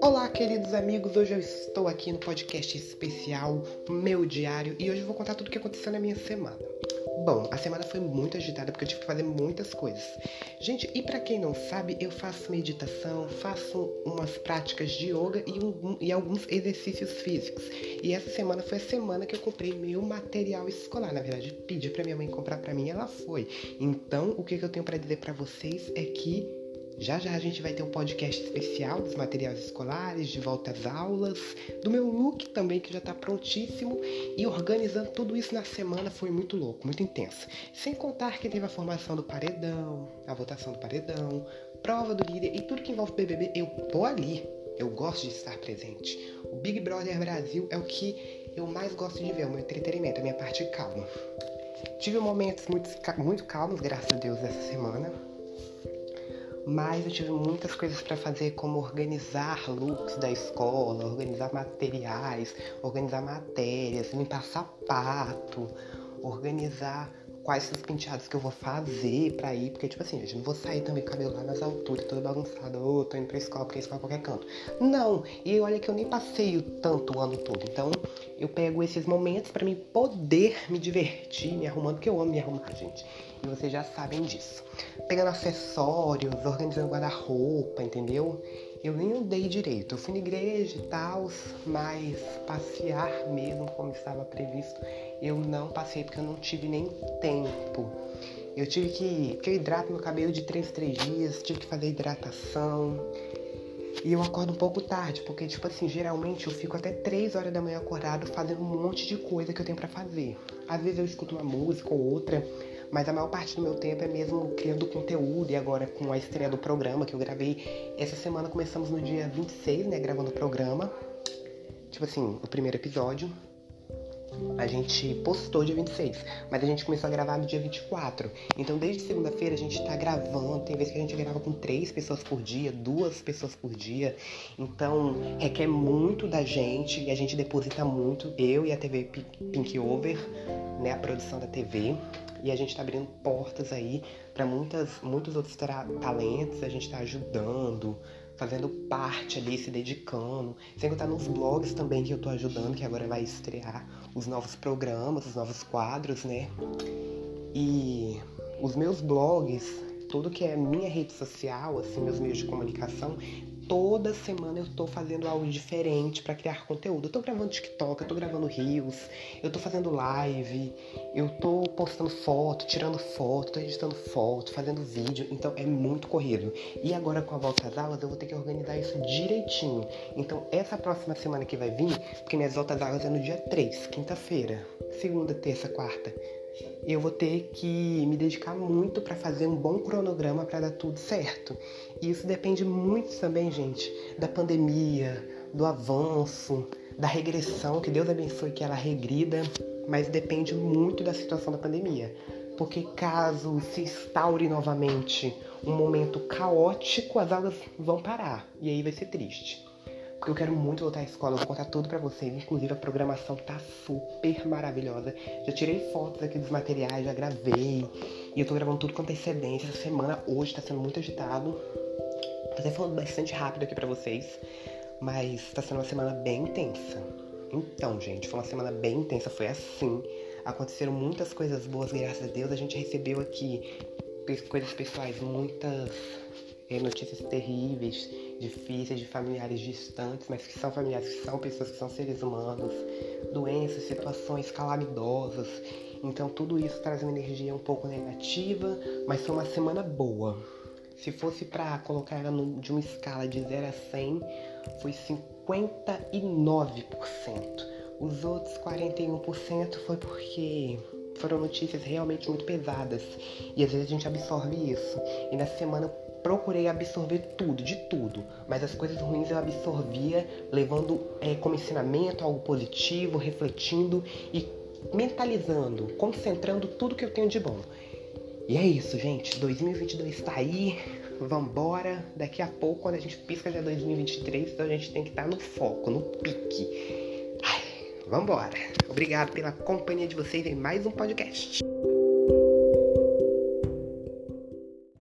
Olá, queridos amigos. Hoje eu estou aqui no podcast especial Meu Diário e hoje eu vou contar tudo o que aconteceu na minha semana. Bom, a semana foi muito agitada porque eu tive que fazer muitas coisas. Gente, e para quem não sabe, eu faço meditação, faço umas práticas de yoga e, um, e alguns exercícios físicos. E essa semana foi a semana que eu comprei meu material escolar. Na verdade, pedi para minha mãe comprar para mim, ela foi. Então, o que, que eu tenho para dizer para vocês é que já já a gente vai ter um podcast especial dos materiais escolares, de volta às aulas, do meu look também que já está prontíssimo e organizando tudo isso na semana foi muito louco, muito intenso. Sem contar que teve a formação do paredão, a votação do paredão, prova do líder e tudo que envolve BBB, eu tô ali. Eu gosto de estar presente. O Big Brother Brasil é o que eu mais gosto de ver, o meu entretenimento, a minha parte calma. Tive momentos muito, muito calmos, graças a Deus, essa semana mas eu tive muitas coisas para fazer, como organizar looks da escola, organizar materiais, organizar matérias, limpar sapato, organizar quais os penteados que eu vou fazer pra ir, porque, tipo assim, gente, não vou sair também com o cabelo lá nas alturas, todo bagunçado, ô, oh, tô indo pra escola, porque escola qualquer canto. Não, e olha que eu nem passeio tanto o ano todo, então eu pego esses momentos para mim poder me divertir, me arrumando, porque eu amo me arrumar, gente. E vocês já sabem disso. Pegando acessórios, organizando guarda-roupa, entendeu? Eu nem andei direito. Eu fui na igreja e tal, mas passear mesmo como estava previsto, eu não passei porque eu não tive nem tempo. Eu tive que. Porque eu hidrato meu cabelo de 3 em 3 dias, tive que fazer hidratação. E eu acordo um pouco tarde, porque, tipo assim, geralmente eu fico até 3 horas da manhã acordado fazendo um monte de coisa que eu tenho para fazer. Às vezes eu escuto uma música ou outra, mas a maior parte do meu tempo é mesmo criando conteúdo e agora com a estreia do programa que eu gravei. Essa semana começamos no dia 26, né, gravando o programa. Tipo assim, o primeiro episódio. A gente postou dia 26, mas a gente começou a gravar no dia 24. Então, desde segunda-feira a gente tá gravando. Tem vezes que a gente grava com três pessoas por dia, duas pessoas por dia. Então, requer muito da gente e a gente deposita muito. Eu e a TV Pink Over, né, a produção da TV. E a gente está abrindo portas aí para muitos outros talentos, a gente está ajudando, fazendo parte ali, se dedicando. Sem contar nos blogs também que eu tô ajudando, que agora vai estrear os novos programas, os novos quadros, né? E os meus blogs, tudo que é minha rede social, assim, meus meios de comunicação, toda semana eu tô fazendo algo diferente para criar conteúdo. Eu tô gravando TikTok, eu tô gravando Reels, eu tô fazendo live, eu tô postando foto, tirando foto, tô editando foto, fazendo vídeo, então é muito corrido. E agora com a volta às aulas eu vou ter que organizar isso direitinho. Então essa próxima semana que vai vir, porque minhas voltas às aulas é no dia 3, quinta-feira, segunda, terça, quarta eu vou ter que me dedicar muito para fazer um bom cronograma para dar tudo certo. E isso depende muito também, gente, da pandemia, do avanço, da regressão, que Deus abençoe que ela regrida, mas depende muito da situação da pandemia. Porque caso se instaure novamente um momento caótico, as aulas vão parar e aí vai ser triste porque eu quero muito voltar à escola, eu vou contar tudo para vocês. Inclusive a programação tá super maravilhosa. Já tirei fotos aqui dos materiais, já gravei. E eu tô gravando tudo com antecedência. Essa semana hoje tá sendo muito agitado. Tô até falando bastante rápido aqui para vocês. Mas tá sendo uma semana bem intensa. Então, gente, foi uma semana bem intensa, foi assim. Aconteceram muitas coisas boas, graças a Deus. A gente recebeu aqui coisas pessoais, muitas é, notícias terríveis, difíceis, de familiares distantes, mas que são familiares, que são pessoas que são seres humanos, doenças, situações calamitosas. Então tudo isso traz uma energia um pouco negativa, mas foi uma semana boa. Se fosse para colocar ela de uma escala de 0 a 100, foi 59%. Os outros 41% foi porque foram notícias realmente muito pesadas. E às vezes a gente absorve isso. E na semana procurei absorver tudo, de tudo, mas as coisas ruins eu absorvia, levando é, como ensinamento algo positivo, refletindo e mentalizando, concentrando tudo que eu tenho de bom. E é isso, gente. 2022 tá aí. Vambora. Daqui a pouco, quando a gente pisca já 2023, então a gente tem que estar tá no foco, no pique. Ai, vambora. Obrigado pela companhia de vocês em mais um podcast.